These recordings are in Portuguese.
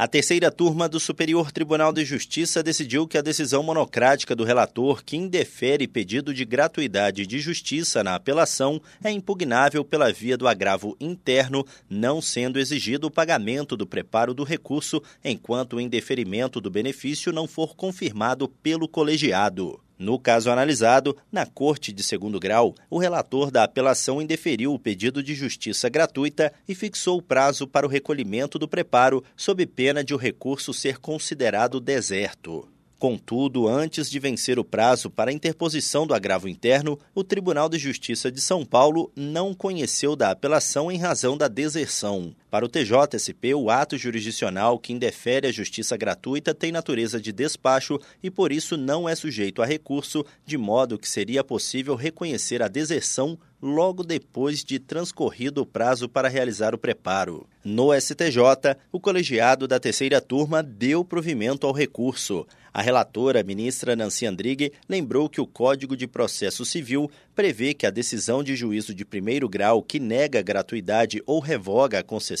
A terceira turma do Superior Tribunal de Justiça decidiu que a decisão monocrática do relator que indefere pedido de gratuidade de justiça na apelação é impugnável pela via do agravo interno, não sendo exigido o pagamento do preparo do recurso enquanto o indeferimento do benefício não for confirmado pelo colegiado. No caso analisado, na Corte de Segundo Grau, o relator da apelação indeferiu o pedido de justiça gratuita e fixou o prazo para o recolhimento do preparo, sob pena de o recurso ser considerado deserto. Contudo, antes de vencer o prazo para a interposição do agravo interno, o Tribunal de Justiça de São Paulo não conheceu da apelação em razão da deserção. Para o TJSP, o ato jurisdicional que indefere a justiça gratuita tem natureza de despacho e, por isso, não é sujeito a recurso, de modo que seria possível reconhecer a deserção logo depois de transcorrido o prazo para realizar o preparo. No STJ, o colegiado da terceira turma deu provimento ao recurso. A relatora, ministra Nancy Andrighi, lembrou que o Código de Processo Civil prevê que a decisão de juízo de primeiro grau que nega gratuidade ou revoga a concessão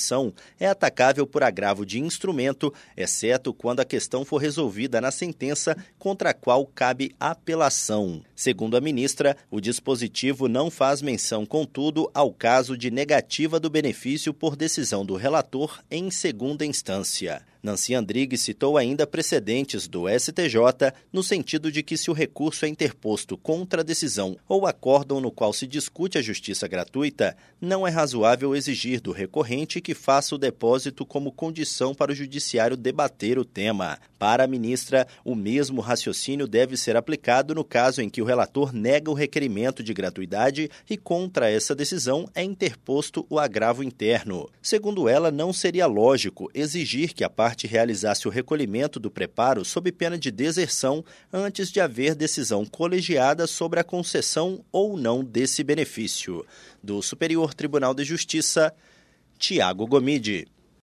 é atacável por agravo de instrumento, exceto quando a questão for resolvida na sentença contra a qual cabe apelação. Segundo a ministra, o dispositivo não faz menção, contudo, ao caso de negativa do benefício por decisão do relator em segunda instância. Nancy Andrighi citou ainda precedentes do STJ no sentido de que se o recurso é interposto contra a decisão ou acórdão no qual se discute a justiça gratuita, não é razoável exigir do recorrente que faça o depósito como condição para o judiciário debater o tema. Para a ministra, o mesmo raciocínio deve ser aplicado no caso em que o relator nega o requerimento de gratuidade e contra essa decisão é interposto o agravo interno. Segundo ela, não seria lógico exigir que a parte parte realizasse o recolhimento do preparo sob pena de deserção antes de haver decisão colegiada sobre a concessão ou não desse benefício. Do Superior Tribunal de Justiça, Tiago Gomide.